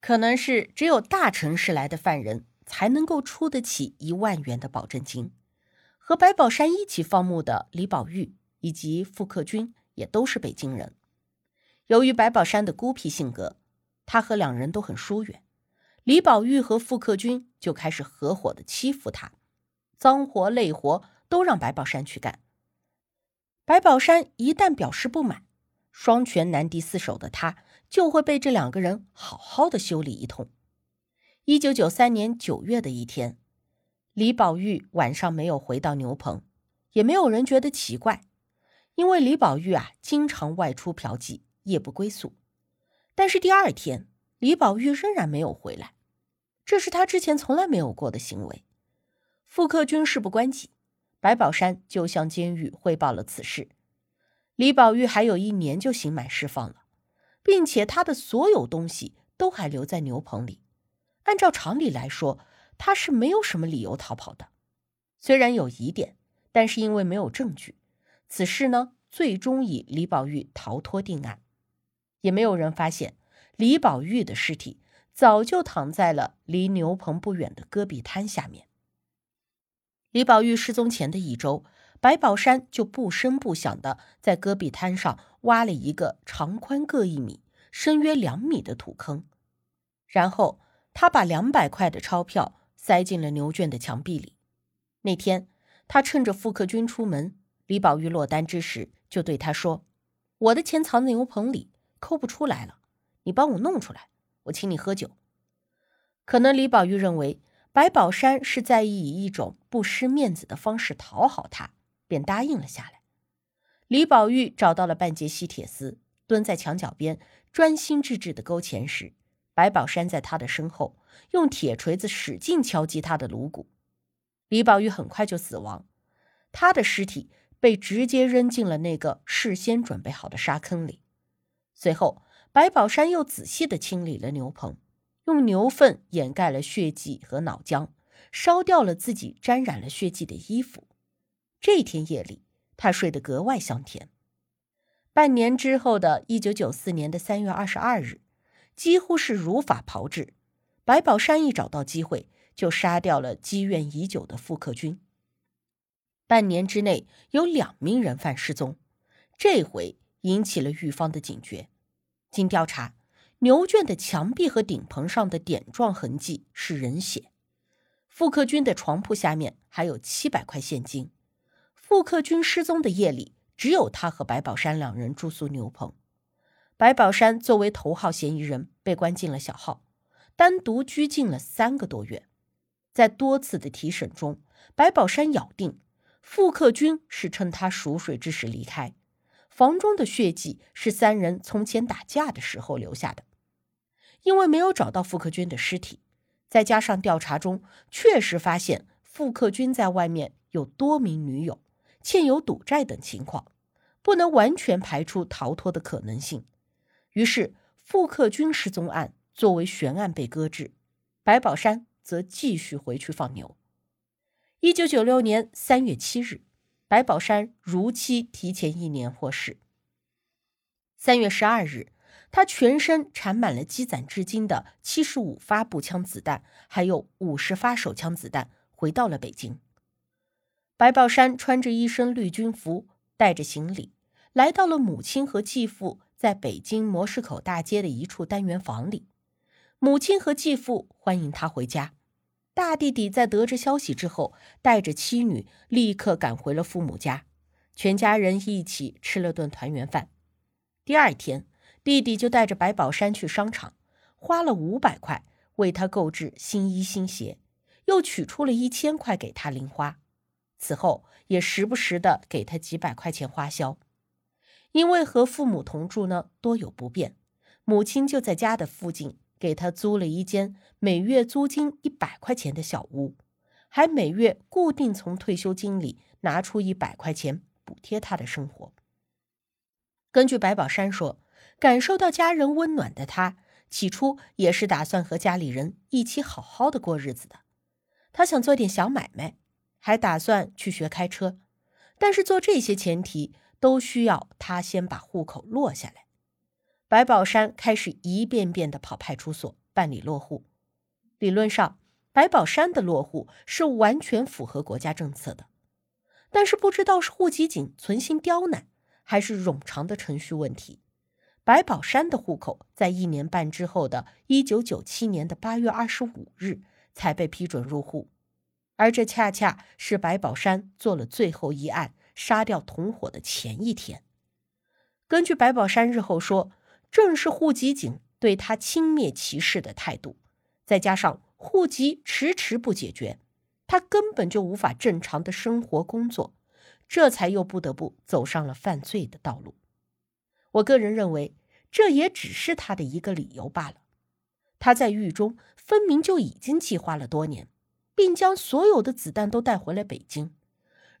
可能是只有大城市来的犯人才能够出得起一万元的保证金。和白宝山一起放牧的李宝玉以及傅克军也都是北京人。由于白宝山的孤僻性格，他和两人都很疏远。李宝玉和傅克军就开始合伙的欺负他，脏活累活都让白宝山去干。白宝山一旦表示不满，双拳难敌四手的他。就会被这两个人好好的修理一通。一九九三年九月的一天，李宝玉晚上没有回到牛棚，也没有人觉得奇怪，因为李宝玉啊经常外出嫖妓，夜不归宿。但是第二天，李宝玉仍然没有回来，这是他之前从来没有过的行为。傅克军事不关己，白宝山就向监狱汇报了此事。李宝玉还有一年就刑满释放了。并且他的所有东西都还留在牛棚里，按照常理来说，他是没有什么理由逃跑的。虽然有疑点，但是因为没有证据，此事呢最终以李宝玉逃脱定案。也没有人发现李宝玉的尸体早就躺在了离牛棚不远的戈壁滩下面。李宝玉失踪前的一周。白宝山就不声不响的在戈壁滩上挖了一个长宽各一米、深约两米的土坑，然后他把两百块的钞票塞进了牛圈的墙壁里。那天，他趁着傅克军出门，李宝玉落单之时，就对他说：“我的钱藏在牛棚里，抠不出来了，你帮我弄出来，我请你喝酒。”可能李宝玉认为白宝山是在以一种不失面子的方式讨好他。便答应了下来。李宝玉找到了半截细铁丝，蹲在墙角边，专心致志的勾钱时，白宝山在他的身后用铁锤子使劲敲击他的颅骨。李宝玉很快就死亡，他的尸体被直接扔进了那个事先准备好的沙坑里。随后，白宝山又仔细的清理了牛棚，用牛粪掩盖了血迹和脑浆，烧掉了自己沾染了血迹的衣服。这天夜里，他睡得格外香甜。半年之后的一九九四年的三月二十二日，几乎是如法炮制，白宝山一找到机会就杀掉了积怨已久的傅克军。半年之内有两名人犯失踪，这回引起了狱方的警觉。经调查，牛圈的墙壁和顶棚上的点状痕迹是人血，傅克军的床铺下面还有七百块现金。傅克军失踪的夜里，只有他和白宝山两人住宿牛棚。白宝山作为头号嫌疑人，被关进了小号，单独拘禁了三个多月。在多次的提审中，白宝山咬定傅克军是趁他熟睡之时离开，房中的血迹是三人从前打架的时候留下的。因为没有找到傅克军的尸体，再加上调查中确实发现傅克军在外面有多名女友。欠有赌债等情况，不能完全排除逃脱的可能性。于是，傅克军失踪案作为悬案被搁置，白宝山则继续回去放牛。一九九六年三月七日，白宝山如期提前一年获释。三月十二日，他全身缠满了积攒至今的七十五发步枪子弹，还有五十发手枪子弹，回到了北京。白宝山穿着一身绿军服，带着行李，来到了母亲和继父在北京模式口大街的一处单元房里。母亲和继父欢迎他回家。大弟弟在得知消息之后，带着妻女立刻赶回了父母家，全家人一起吃了顿团圆饭。第二天，弟弟就带着白宝山去商场，花了五百块为他购置新衣新鞋，又取出了一千块给他零花。此后也时不时的给他几百块钱花销，因为和父母同住呢，多有不便，母亲就在家的附近给他租了一间每月租金一百块钱的小屋，还每月固定从退休金里拿出一百块钱补贴他的生活。根据白宝山说，感受到家人温暖的他，起初也是打算和家里人一起好好的过日子的。他想做点小买卖，还打算去学开车，但是做这些前提都需要他先把户口落下来。白宝山开始一遍遍的跑派出所办理落户。理论上，白宝山的落户是完全符合国家政策的，但是不知道是户籍警存心刁难。还是冗长的程序问题。白宝山的户口在一年半之后的一九九七年的八月二十五日才被批准入户，而这恰恰是白宝山做了最后一案杀掉同伙的前一天。根据白宝山日后说，正是户籍警对他轻蔑歧视的态度，再加上户籍迟迟不解决，他根本就无法正常的生活工作。这才又不得不走上了犯罪的道路。我个人认为，这也只是他的一个理由罢了。他在狱中分明就已经计划了多年，并将所有的子弹都带回了北京。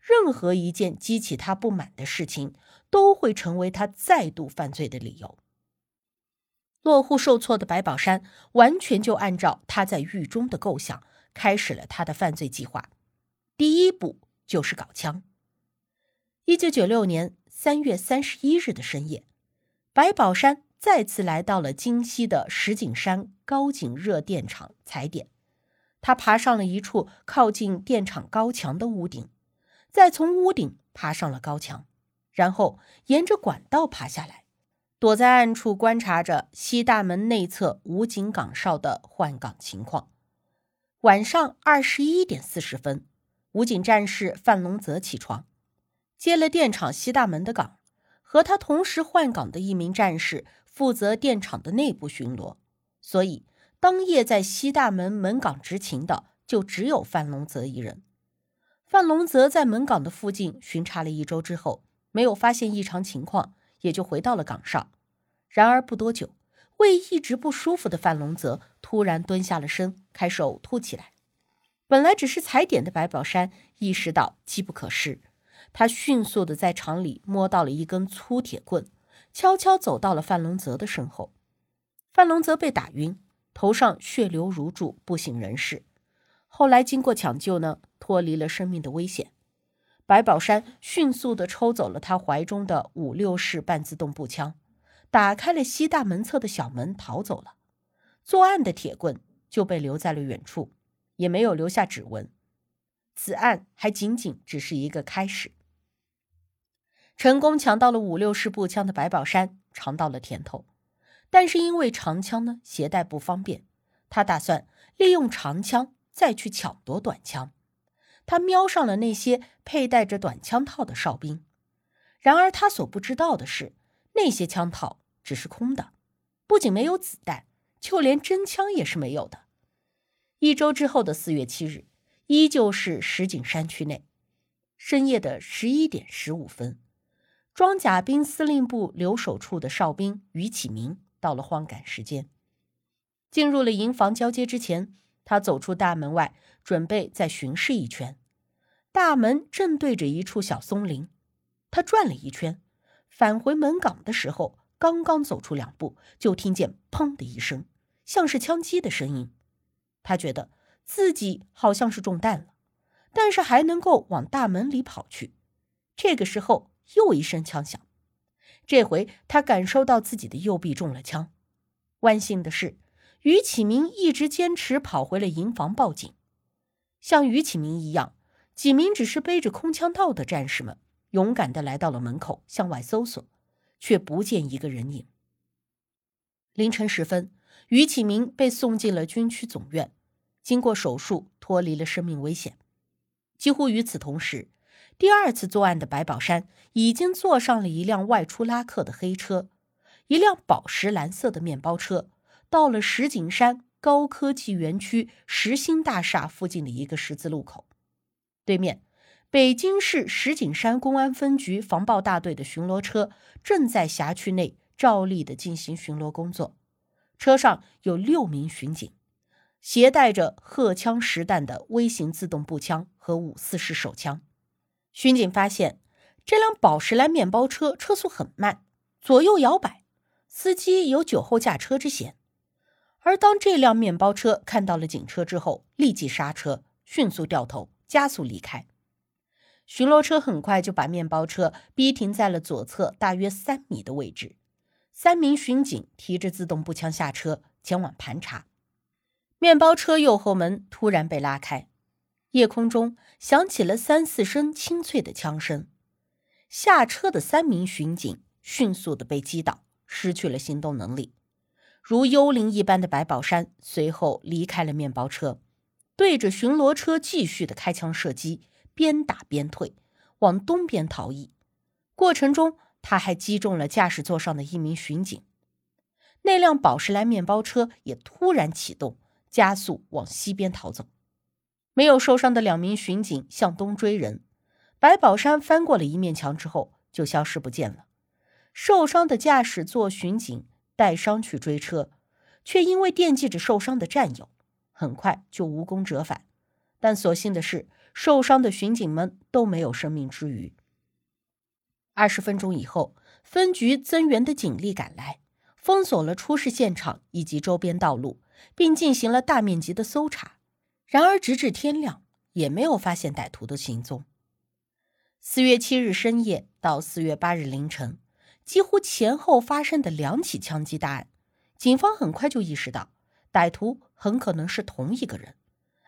任何一件激起他不满的事情，都会成为他再度犯罪的理由。落户受挫的白宝山，完全就按照他在狱中的构想，开始了他的犯罪计划。第一步就是搞枪。一九九六年三月三十一日的深夜，白宝山再次来到了京西的石景山高井热电厂踩点。他爬上了一处靠近电厂高墙的屋顶，再从屋顶爬上了高墙，然后沿着管道爬下来，躲在暗处观察着西大门内侧武警岗哨的换岗情况。晚上二十一点四十分，武警战士范龙泽起床。接了电厂西大门的岗，和他同时换岗的一名战士负责电厂的内部巡逻，所以当夜在西大门门岗执勤的就只有范龙泽一人。范龙泽在门岗的附近巡查了一周之后，没有发现异常情况，也就回到了岗上。然而不多久，胃一直不舒服的范龙泽突然蹲下了身，开始呕吐起来。本来只是踩点的白宝山意识到机不可失。他迅速的在厂里摸到了一根粗铁棍，悄悄走到了范龙泽的身后。范龙泽被打晕，头上血流如注，不省人事。后来经过抢救呢，脱离了生命的危险。白宝山迅速的抽走了他怀中的五六式半自动步枪，打开了西大门侧的小门，逃走了。作案的铁棍就被留在了远处，也没有留下指纹。此案还仅仅只是一个开始。成功抢到了五六式步枪的白宝山尝到了甜头，但是因为长枪呢携带不方便，他打算利用长枪再去抢夺短枪。他瞄上了那些佩戴着短枪套的哨兵，然而他所不知道的是，那些枪套只是空的，不仅没有子弹，就连真枪也是没有的。一周之后的四月七日，依旧是石景山区内，深夜的十一点十五分。装甲兵司令部留守处的哨兵于启明到了换岗时间，进入了营房交接之前，他走出大门外，准备再巡视一圈。大门正对着一处小松林，他转了一圈，返回门岗的时候，刚刚走出两步，就听见“砰”的一声，像是枪击的声音。他觉得自己好像是中弹了，但是还能够往大门里跑去。这个时候。又一声枪响，这回他感受到自己的右臂中了枪。万幸的是，于启明一直坚持跑回了营房报警。像于启明一样，几名只是背着空枪套的战士们，勇敢的来到了门口向外搜索，却不见一个人影。凌晨时分，于启明被送进了军区总院，经过手术脱离了生命危险。几乎与此同时。第二次作案的白宝山已经坐上了一辆外出拉客的黑车，一辆宝石蓝色的面包车，到了石景山高科技园区石兴大厦附近的一个十字路口。对面，北京市石景山公安分局防暴大队的巡逻车正在辖区内照例的进行巡逻工作。车上有六名巡警，携带着荷枪实弹的微型自动步枪和五四式手枪。巡警发现这辆宝石蓝面包车车速很慢，左右摇摆，司机有酒后驾车之嫌。而当这辆面包车看到了警车之后，立即刹车，迅速掉头加速离开。巡逻车很快就把面包车逼停在了左侧大约三米的位置。三名巡警提着自动步枪下车，前往盘查。面包车右后门突然被拉开，夜空中响起了三四声清脆的枪声。下车的三名巡警迅速的被击倒，失去了行动能力。如幽灵一般的白宝山随后离开了面包车，对着巡逻车继续的开枪射击，边打边退，往东边逃逸。过程中。他还击中了驾驶座上的一名巡警，那辆宝石蓝面包车也突然启动，加速往西边逃走。没有受伤的两名巡警向东追人，白宝山翻过了一面墙之后就消失不见了。受伤的驾驶座巡警带伤去追车，却因为惦记着受伤的战友，很快就无功折返。但所幸的是，受伤的巡警们都没有生命之余。二十分钟以后，分局增援的警力赶来，封锁了出事现场以及周边道路，并进行了大面积的搜查。然而，直至天亮，也没有发现歹徒的行踪。四月七日深夜到四月八日凌晨，几乎前后发生的两起枪击大案，警方很快就意识到，歹徒很可能是同一个人。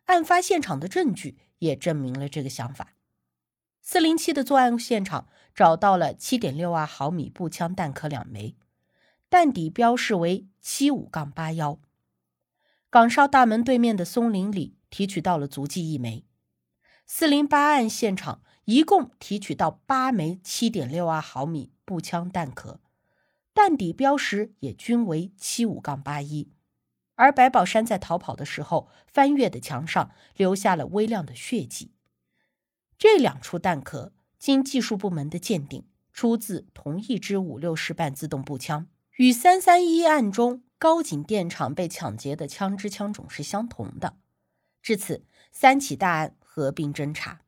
案发现场的证据也证明了这个想法。四零七的作案现场找到了七点六二毫米步枪弹壳两枚，弹底标示为七五杠八幺。岗哨大门对面的松林里提取到了足迹一枚。四零八案现场一共提取到八枚七点六二毫米步枪弹壳，弹底标识也均为七五杠八一。而白宝山在逃跑的时候翻越的墙上留下了微量的血迹。这两处弹壳经技术部门的鉴定，出自同一支五六式半自动步枪，与三三一案中高井电厂被抢劫的枪支枪种是相同的。至此，三起大案合并侦查。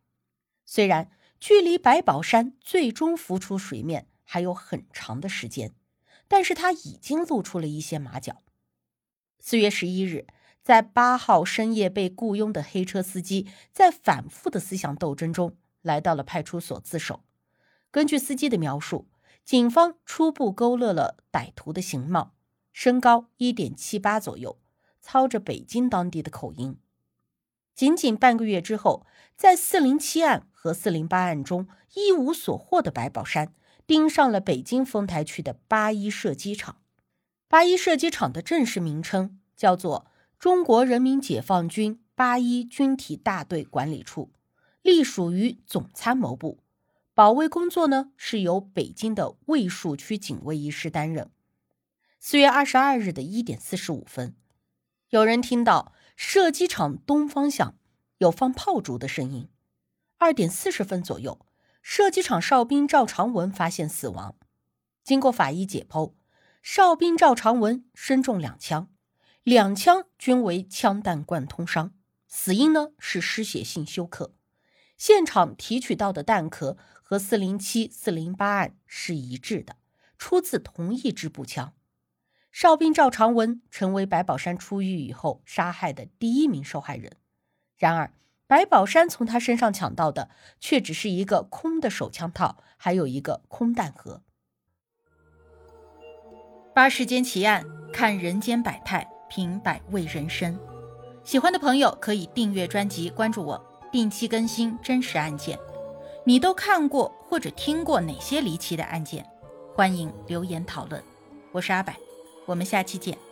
虽然距离白宝山最终浮出水面还有很长的时间，但是他已经露出了一些马脚。四月十一日。在八号深夜被雇佣的黑车司机，在反复的思想斗争中，来到了派出所自首。根据司机的描述，警方初步勾勒了歹徒的形貌：身高一点七八左右，操着北京当地的口音。仅仅半个月之后，在四零七案和四零八案中一无所获的白宝山，盯上了北京丰台区的八一射击场。八一射击场的正式名称叫做。中国人民解放军八一军体大队管理处隶属于总参谋部，保卫工作呢是由北京的卫戍区警卫一师担任。四月二十二日的一点四十五分，有人听到射击场东方向有放炮竹的声音。二点四十分左右，射击场哨兵赵长文发现死亡。经过法医解剖，哨兵赵长文身中两枪。两枪均为枪弹贯通伤，死因呢是失血性休克。现场提取到的弹壳和四零七、四零八案是一致的，出自同一支步枪。哨兵赵长文成为白宝山出狱以后杀害的第一名受害人。然而，白宝山从他身上抢到的却只是一个空的手枪套，还有一个空弹盒。八世间奇案，看人间百态。品百味人生，喜欢的朋友可以订阅专辑，关注我，定期更新真实案件。你都看过或者听过哪些离奇的案件？欢迎留言讨论。我是阿柏，我们下期见。